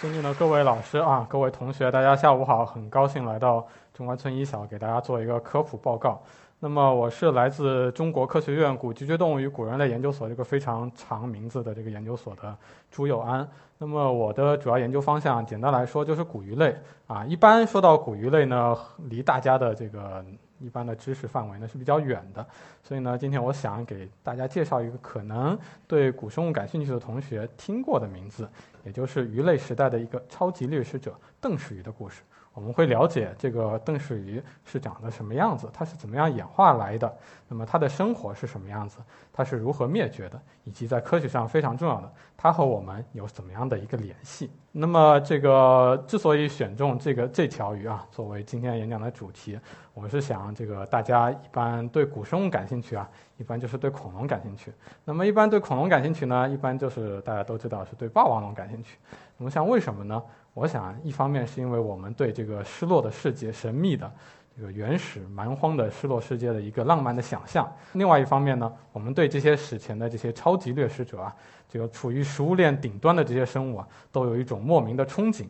尊敬的各位老师啊，各位同学，大家下午好！很高兴来到中关村一小，给大家做一个科普报告。那么我是来自中国科学院古脊椎动物与古人类研究所这个非常长名字的这个研究所的朱佑安。那么我的主要研究方向，简单来说就是古鱼类啊。一般说到古鱼类呢，离大家的这个一般的知识范围呢是比较远的。所以呢，今天我想给大家介绍一个可能对古生物感兴趣的同学听过的名字，也就是鱼类时代的一个超级掠食者邓氏鱼的故事。我们会了解这个邓氏鱼是长得什么样子，它是怎么样演化来的，那么它的生活是什么样子，它是如何灭绝的，以及在科学上非常重要的，它和我们有怎么样的一个联系。那么这个之所以选中这个这条鱼啊作为今天演讲的主题，我是想这个大家一般对古生物感兴趣啊，一般就是对恐龙感兴趣。那么一般对恐龙感兴趣呢，一般就是大家都知道是对霸王龙感兴趣。那么像为什么呢？我想，一方面是因为我们对这个失落的世界、神秘的这个原始蛮荒的失落世界的一个浪漫的想象；另外一方面呢，我们对这些史前的这些超级掠食者啊，这个处于食物链顶端的这些生物啊，都有一种莫名的憧憬。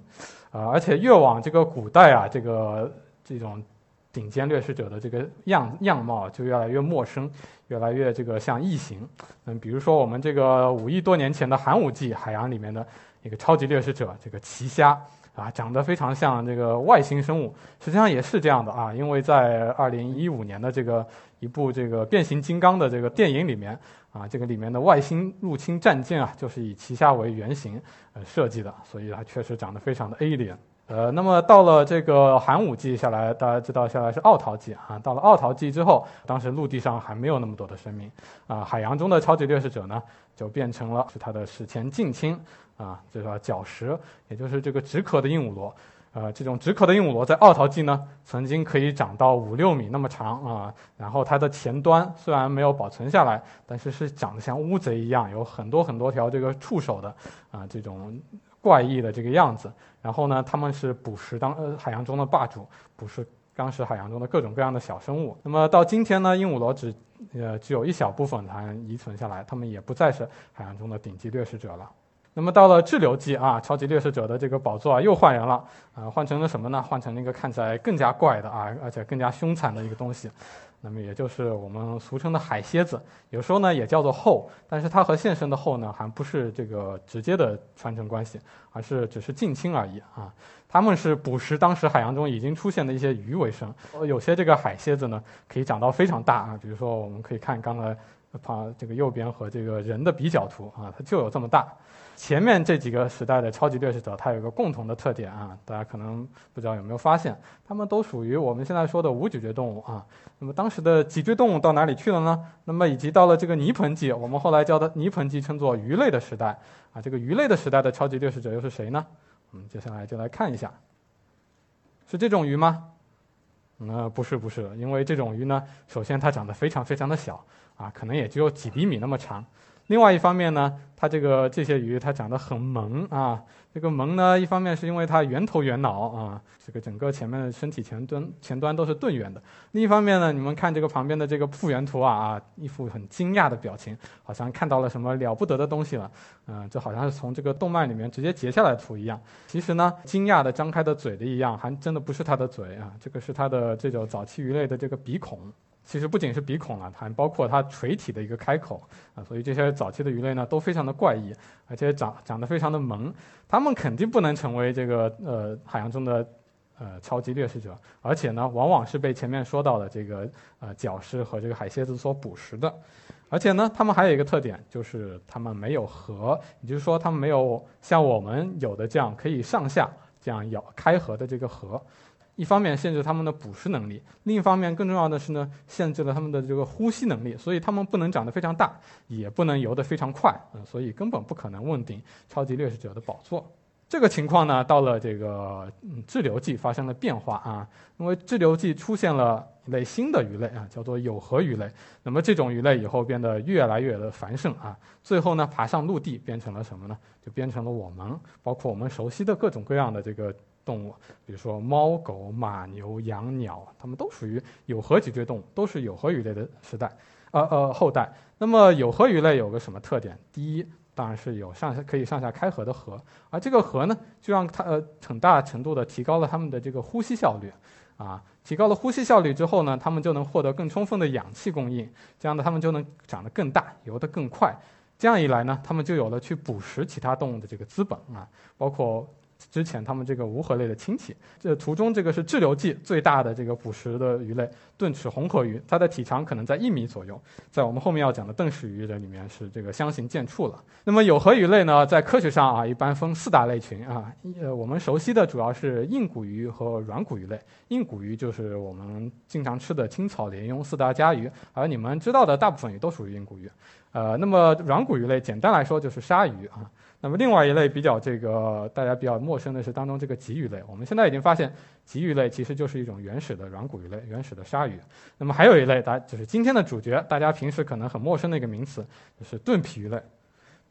啊，而且越往这个古代啊，这个这种顶尖掠食者的这个样样貌就越来越陌生，越来越这个像异形。嗯，比如说我们这个五亿多年前的寒武纪海洋里面的。一个超级掠食者，这个奇虾啊，长得非常像这个外星生物，实际上也是这样的啊，因为在二零一五年的这个一部这个变形金刚的这个电影里面啊，这个里面的外星入侵战舰啊，就是以奇虾为原型呃设计的，所以它确实长得非常的 alien。呃，那么到了这个寒武纪下来，大家知道下来是奥陶纪啊，到了奥陶纪之后，当时陆地上还没有那么多的生命啊，海洋中的超级掠食者呢，就变成了是它的史前近亲。啊，这个角石，也就是这个直壳的鹦鹉螺，呃，这种直壳的鹦鹉螺在奥陶纪呢，曾经可以长到五六米那么长啊。然后它的前端虽然没有保存下来，但是是长得像乌贼一样，有很多很多条这个触手的啊，这种怪异的这个样子。然后呢，他们是捕食当呃海洋中的霸主，捕食当时海洋中的各种各样的小生物。那么到今天呢，鹦鹉螺只呃只有一小部分还遗存下来，它们也不再是海洋中的顶级掠食者了。那么到了滞留纪啊，超级掠食者的这个宝座啊又换人了啊，换成了什么呢？换成了一个看起来更加怪的啊，而且更加凶残的一个东西。那么也就是我们俗称的海蝎子，有时候呢也叫做后，但是它和现生的后呢还不是这个直接的传承关系，而是只是近亲而已啊。它们是捕食当时海洋中已经出现的一些鱼为生，有些这个海蝎子呢可以长到非常大啊，比如说我们可以看刚才旁这个右边和这个人的比较图啊，它就有这么大。前面这几个时代的超级掠食者，它有一个共同的特点啊，大家可能不知道有没有发现，它们都属于我们现在说的无脊椎动物啊。那么当时的脊椎动物到哪里去了呢？那么以及到了这个泥盆纪，我们后来叫的泥盆纪称作鱼类的时代啊。这个鱼类的时代的超级掠食者又是谁呢？我们接下来就来看一下，是这种鱼吗？呃，不是不是，因为这种鱼呢，首先它长得非常非常的小啊，可能也只有几厘米那么长。另外一方面呢，它这个这些鱼它长得很萌啊，这个萌呢，一方面是因为它圆头圆脑啊，这个整个前面的身体前端前端都是钝圆的。另一方面呢，你们看这个旁边的这个复原图啊啊，一副很惊讶的表情，好像看到了什么了不得的东西了，嗯，就好像是从这个动漫里面直接截下来图一样。其实呢，惊讶的张开的嘴的一样，还真的不是它的嘴啊，这个是它的这种早期鱼类的这个鼻孔。其实不仅是鼻孔了，还包括它垂体的一个开口啊，所以这些早期的鱼类呢都非常的怪异，而且长长得非常的萌，它们肯定不能成为这个呃海洋中的呃超级掠食者，而且呢往往是被前面说到的这个呃角狮和这个海蝎子所捕食的，而且呢它们还有一个特点，就是它们没有颌，也就是说它们没有像我们有的这样可以上下这样咬开合的这个颌。一方面限制它们的捕食能力，另一方面更重要的是呢，限制了它们的这个呼吸能力，所以它们不能长得非常大，也不能游得非常快，嗯，所以根本不可能问鼎超级掠食者的宝座。这个情况呢，到了这个志留纪发生了变化啊，因为志留纪出现了一类新的鱼类啊，叫做有颌鱼类。那么这种鱼类以后变得越来越的繁盛啊，最后呢，爬上陆地变成了什么呢？就变成了我们，包括我们熟悉的各种各样的这个动物，比如说猫、狗、马、牛、羊、鸟，它们都属于有颌脊椎动物，都是有颌鱼类的时代，呃呃后代。那么有颌鱼类有个什么特点？第一。当然是有上下可以上下开合的颌，而这个颌呢，就让它呃很大程度的提高了它们的这个呼吸效率，啊，提高了呼吸效率之后呢，它们就能获得更充分的氧气供应，这样呢，它们就能长得更大，游得更快，这样一来呢，它们就有了去捕食其他动物的这个资本啊，包括。之前他们这个无核类的亲戚，这图中这个是滞留季最大的这个捕食的鱼类——钝齿红河鱼，它的体长可能在一米左右，在我们后面要讲的邓氏鱼的里面是这个相形见绌了。那么有颌鱼类呢，在科学上啊，一般分四大类群啊，呃，我们熟悉的主要是硬骨鱼和软骨鱼类。硬骨鱼就是我们经常吃的青草鲢鳙四大家鱼，而你们知道的大部分鱼都属于硬骨鱼。呃，那么软骨鱼类，简单来说就是鲨鱼啊。那么另外一类比较这个大家比较陌生的是当中这个鲫鱼类。我们现在已经发现，鲫鱼类其实就是一种原始的软骨鱼类，原始的鲨鱼。那么还有一类，大就是今天的主角，大家平时可能很陌生的一个名词，就是盾皮鱼类。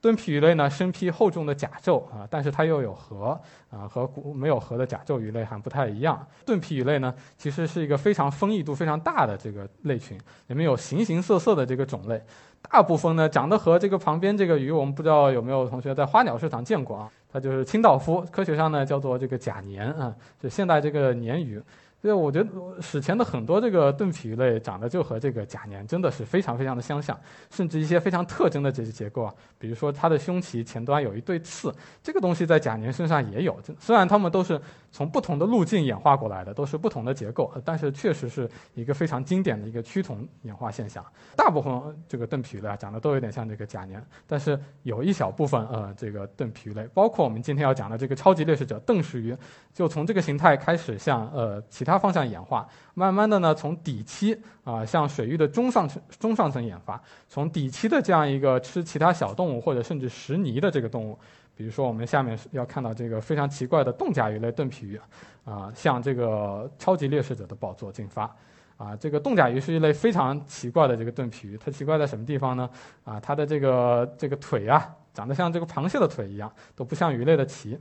盾皮鱼类呢，身披厚重的甲胄啊，但是它又有颌啊，和没有颌的甲胄鱼类还不太一样。盾皮鱼类呢，其实是一个非常丰益度非常大的这个类群，里面有形形色色的这个种类。大部分呢长得和这个旁边这个鱼，我们不知道有没有同学在花鸟市场见过啊？它就是清道夫，科学上呢叫做这个甲鲶啊，就现代这个鲶鱼。对我觉得史前的很多这个盾皮鱼类长得就和这个甲鲶真的是非常非常的相像，甚至一些非常特征的这些结构啊，比如说它的胸鳍前端有一对刺，这个东西在甲鲶身上也有。虽然它们都是从不同的路径演化过来的，都是不同的结构，但是确实是一个非常经典的一个趋同演化现象。大部分这个盾皮鱼类啊长得都有点像这个甲鲶，但是有一小部分呃这个盾皮鱼类，包括我们今天要讲的这个超级掠食者邓氏鱼，就从这个形态开始向呃其他。它方向演化，慢慢的呢，从底栖啊向水域的中上层中上层演化，从底栖的这样一个吃其他小动物或者甚至食泥的这个动物，比如说我们下面要看到这个非常奇怪的冻甲鱼类盾皮鱼，啊，向这个超级掠食者的宝座进发，啊，这个冻甲鱼是一类非常奇怪的这个盾皮鱼，它奇怪在什么地方呢？啊，它的这个这个腿啊，长得像这个螃蟹的腿一样，都不像鱼类的鳍。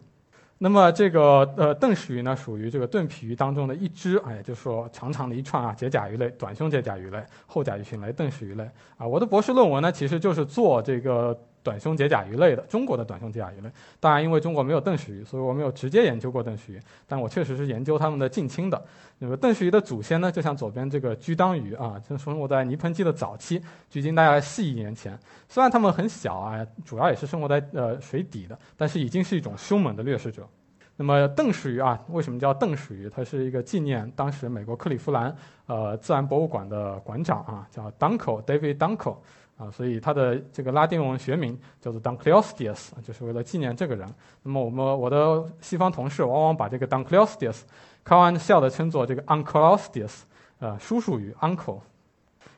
那么这个呃邓氏鱼呢，属于这个盾皮鱼当中的一支，哎，就是说长长的一串啊，节甲鱼类，短胸节甲鱼类，厚甲鱼群类，邓氏鱼类啊。我的博士论文呢，其实就是做这个。短胸节甲鱼类的中国的短胸节甲鱼类，当然因为中国没有邓氏鱼，所以我没有直接研究过邓氏鱼，但我确实是研究它们的近亲的。那么邓氏鱼的祖先呢，就像左边这个居当鱼啊，就生活在泥盆纪的早期，距今大概四亿年前。虽然它们很小啊，主要也是生活在呃水底的，但是已经是一种凶猛的掠食者。那么邓氏鱼啊，为什么叫邓氏鱼？它是一个纪念当时美国克利夫兰呃自然博物馆的馆长啊，叫 Dunkel David Dunkel。啊，所以它的这个拉丁文学名叫做 Dunkleosteus，就是为了纪念这个人。那么我们我的西方同事往往把这个 Dunkleosteus 开玩笑的称作这个 Uncleosteus，呃，叔叔鱼 Uncle。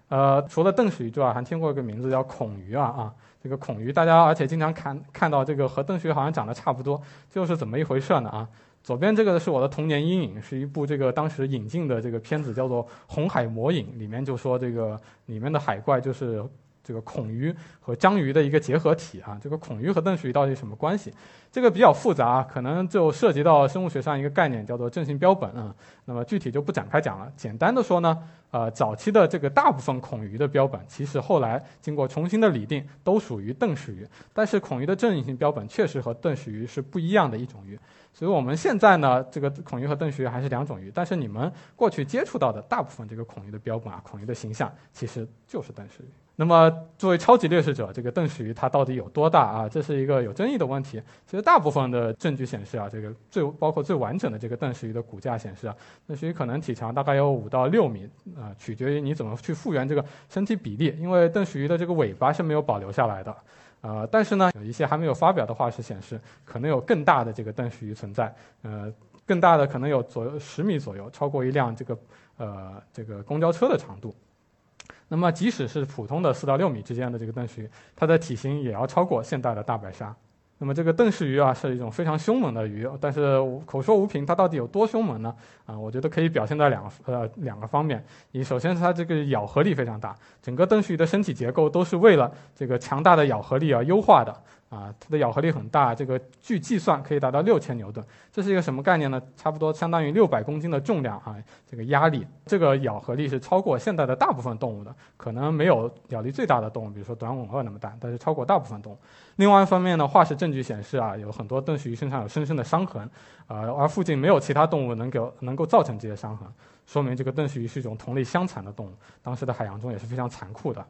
呃，除了邓氏鱼之外，还听过一个名字叫孔鱼啊啊，这个孔鱼大家而且经常看看到这个和邓氏鱼好像长得差不多，就是怎么一回事呢啊？左边这个是我的童年阴影，是一部这个当时引进的这个片子叫做《红海魔影》，里面就说这个里面的海怪就是。这个孔鱼和章鱼的一个结合体啊，这个孔鱼和邓氏鱼到底什么关系？这个比较复杂，可能就涉及到生物学上一个概念，叫做正性标本啊。那么具体就不展开讲了。简单的说呢，呃，早期的这个大部分孔鱼的标本，其实后来经过重新的拟定，都属于邓氏鱼。但是孔鱼的正性标本确实和邓氏鱼是不一样的一种鱼。所以我们现在呢，这个孔鱼和邓氏鱼还是两种鱼。但是你们过去接触到的大部分这个孔鱼的标本啊，孔鱼的形象其实就是邓氏鱼。那么，作为超级掠食者，这个邓氏鱼它到底有多大啊？这是一个有争议的问题。其实，大部分的证据显示啊，这个最包括最完整的这个邓氏鱼的骨架显示啊，邓氏鱼可能体长大概有五到六米啊，取决于你怎么去复原这个身体比例。因为邓氏鱼的这个尾巴是没有保留下来的，呃，但是呢，有一些还没有发表的化石显示，可能有更大的这个邓氏鱼存在，呃，更大的可能有左右十米左右，超过一辆这个呃这个公交车的长度。那么，即使是普通的四到六米之间的这个邓氏鱼，它的体型也要超过现代的大白鲨。那么这个邓氏鱼啊是一种非常凶猛的鱼，但是口说无凭，它到底有多凶猛呢？啊，我觉得可以表现在两个呃两个方面。你，首先是它这个咬合力非常大，整个邓氏鱼的身体结构都是为了这个强大的咬合力而优化的。啊，它的咬合力很大，这个据计算可以达到六千牛顿，这是一个什么概念呢？差不多相当于六百公斤的重量啊，这个压力，这个咬合力是超过现代的大部分动物的，可能没有咬力最大的动物，比如说短吻鳄那么大，但是超过大部分动物。另外一方面呢，化石证据显示啊，有很多邓氏鱼身上有深深的伤痕，呃，而附近没有其他动物能够能够造成这些伤痕，说明这个邓氏鱼是一种同类相残的动物，当时的海洋中也是非常残酷的。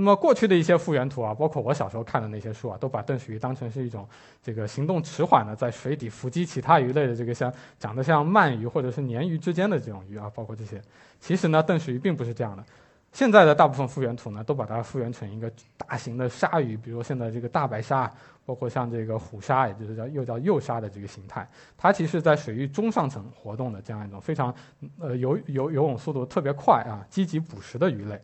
那么过去的一些复原图啊，包括我小时候看的那些书啊，都把邓氏鱼当成是一种这个行动迟缓的，在水底伏击其他鱼类的这个像长得像鳗鱼或者是鲶鱼之间的这种鱼啊，包括这些。其实呢，邓氏鱼并不是这样的。现在的大部分复原图呢，都把它复原成一个大型的鲨鱼，比如现在这个大白鲨，包括像这个虎鲨，也就是叫又叫幼鲨的这个形态。它其实在水域中上层活动的这样一种非常呃游游游泳速度特别快啊，积极捕食的鱼类。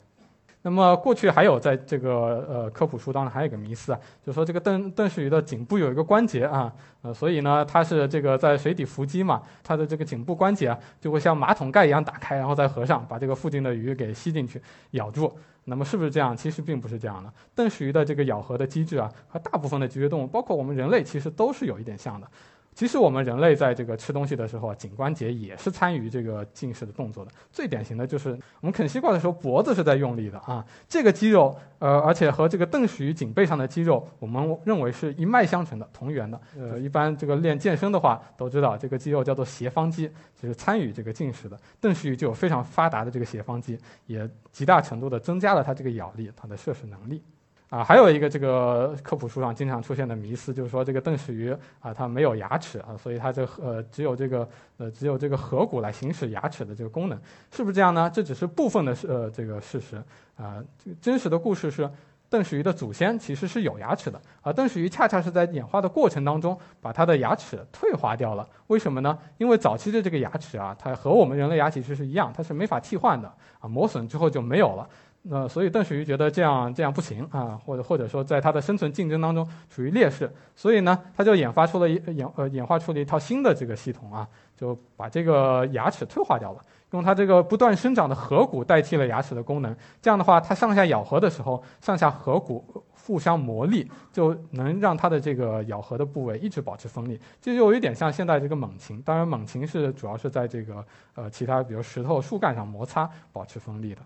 那么过去还有在这个呃科普书当中还有一个迷思啊，就是说这个邓邓氏鱼的颈部有一个关节啊，呃，所以呢它是这个在水底伏击嘛，它的这个颈部关节啊就会像马桶盖一样打开，然后再合上，把这个附近的鱼给吸进去咬住。那么是不是这样？其实并不是这样的。邓氏鱼的这个咬合的机制啊，和大部分的脊椎动物，包括我们人类，其实都是有一点像的。其实我们人类在这个吃东西的时候啊，颈关节也是参与这个进食的动作的。最典型的就是我们啃西瓜的时候，脖子是在用力的啊。这个肌肉，呃，而且和这个邓氏鱼颈背上的肌肉，我们认为是一脉相承的、同源的。呃，一般这个练健身的话都知道，这个肌肉叫做斜方肌，就是参与这个进食的。邓氏鱼就有非常发达的这个斜方肌，也极大程度的增加了它这个咬力、它的摄食能力。啊，还有一个这个科普书上经常出现的迷思，就是说这个邓氏鱼啊，它没有牙齿啊，所以它这呃只有这个呃只有这个颌骨来行使牙齿的这个功能，是不是这样呢？这只是部分的呃这个事实啊，真实的故事是邓氏鱼的祖先其实是有牙齿的，而邓氏鱼恰恰是在演化的过程当中把它的牙齿退化掉了。为什么呢？因为早期的这个牙齿啊，它和我们人类牙其实是一样，它是没法替换的啊，磨损之后就没有了。那所以邓氏鱼觉得这样这样不行啊，或者或者说在它的生存竞争当中处于劣势，所以呢，它就演发出了一演呃演化出了一套新的这个系统啊，就把这个牙齿退化掉了，用它这个不断生长的颌骨代替了牙齿的功能。这样的话，它上下咬合的时候，上下颌骨互相磨砺，就能让它的这个咬合的部位一直保持锋利。这就有一点像现在这个猛禽，当然猛禽是主要是在这个呃其他比如石头、树干上摩擦保持锋利的。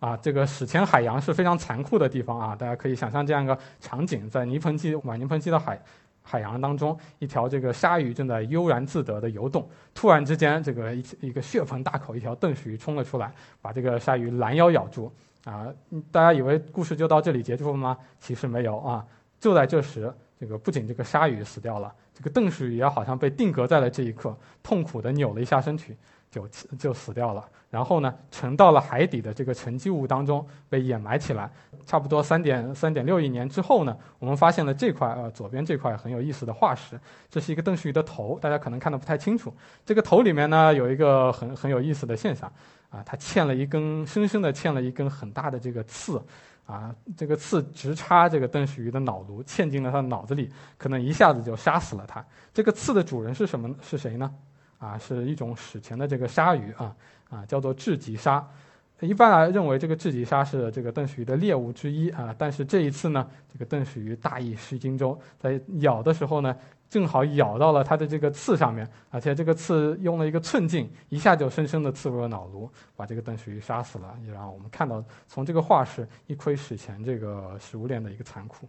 啊，这个史前海洋是非常残酷的地方啊！大家可以想象这样一个场景：在泥盆纪、晚泥盆纪的海海洋当中，一条这个鲨鱼正在悠然自得地游动。突然之间，这个一一个血盆大口，一条邓氏鱼冲了出来，把这个鲨鱼拦腰咬住。啊，大家以为故事就到这里结束了吗？其实没有啊！就在这时，这个不仅这个鲨鱼死掉了，这个邓氏鱼也好像被定格在了这一刻，痛苦地扭了一下身体。就就死掉了，然后呢，沉到了海底的这个沉积物当中，被掩埋起来。差不多三点三点六亿年之后呢，我们发现了这块呃左边这块很有意思的化石，这是一个邓氏鱼的头，大家可能看得不太清楚。这个头里面呢有一个很很有意思的现象，啊，它嵌了一根深深的嵌了一根很大的这个刺，啊，这个刺直插这个邓氏鱼的脑颅，嵌进了它的脑子里，可能一下子就杀死了它。这个刺的主人是什么？是谁呢？啊，是一种史前的这个鲨鱼啊，啊，叫做智棘鲨。一般来认为这个智棘鲨是这个邓氏鱼的猎物之一啊，但是这一次呢，这个邓氏鱼大意失荆州，在咬的时候呢，正好咬到了它的这个刺上面，而且这个刺用了一个寸劲，一下就深深地刺入了脑颅，把这个邓氏鱼杀死了，也让我们看到从这个化石一窥史前这个食物链的一个残酷。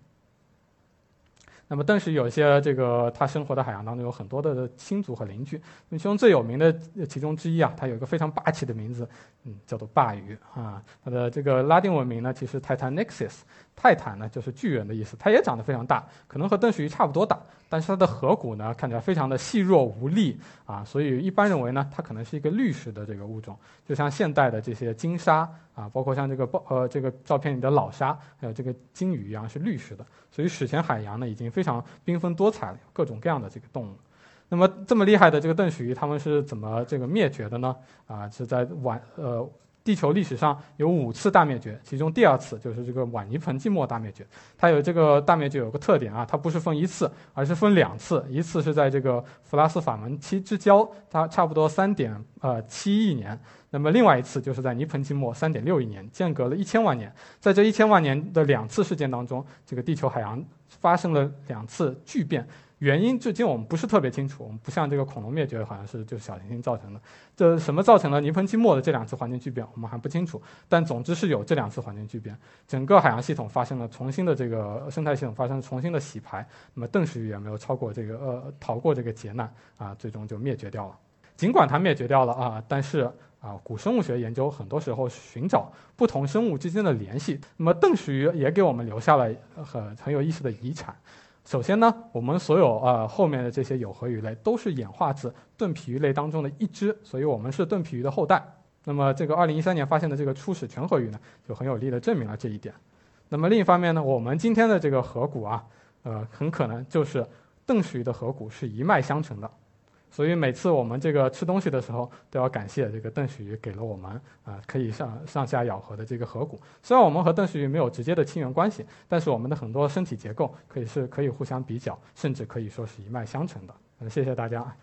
那么，但是有一些这个它生活的海洋当中有很多的亲族和邻居，那其中最有名的其中之一啊，它有一个非常霸气的名字，嗯，叫做霸鱼啊。它的这个拉丁文名呢，其实 Titanicus，泰坦呢就是巨人的意思。它也长得非常大，可能和邓氏鱼差不多大，但是它的颌骨呢看起来非常的细弱无力啊，所以一般认为呢，它可能是一个绿石的这个物种，就像现代的这些金鲨。啊，包括像这个豹呃这个照片里的老鲨，还有这个鲸鱼一样是绿石的，所以史前海洋呢已经非常缤纷多彩，各种各样的这个动物。那么这么厉害的这个邓氏鱼，它们是怎么这个灭绝的呢？啊，是在晚呃。地球历史上有五次大灭绝，其中第二次就是这个晚泥盆纪末大灭绝。它有这个大灭绝有个特点啊，它不是分一次，而是分两次。一次是在这个弗拉斯法门期之交，它差不多三点呃七亿年。那么另外一次就是在泥盆纪末三点六亿年，间隔了一千万年。在这一千万年的两次事件当中，这个地球海洋发生了两次巨变。原因至今我们不是特别清楚，我们不像这个恐龙灭绝，好像是就是小行星造成的。这什么造成了泥盆纪末的这两次环境巨变，我们还不清楚。但总之是有这两次环境巨变，整个海洋系统发生了重新的这个生态系统发生了重新的洗牌。那么邓石鱼也没有超过这个呃逃过这个劫难啊，最终就灭绝掉了。尽管它灭绝掉了啊，但是啊，古生物学研究很多时候寻找不同生物之间的联系。那么邓石鱼也给我们留下了很很有意思的遗产。首先呢，我们所有呃后面的这些有颌鱼类都是演化自盾皮鱼类当中的一支，所以我们是盾皮鱼的后代。那么这个2013年发现的这个初始全颌鱼呢，就很有力的证明了这一点。那么另一方面呢，我们今天的这个颌骨啊，呃，很可能就是邓氏鱼的颌骨是一脉相承的。所以每次我们这个吃东西的时候，都要感谢这个邓石鱼给了我们啊可以上上下咬合的这个颌骨。虽然我们和邓石鱼没有直接的亲缘关系，但是我们的很多身体结构可以是可以互相比较，甚至可以说是一脉相承的。嗯，谢谢大家。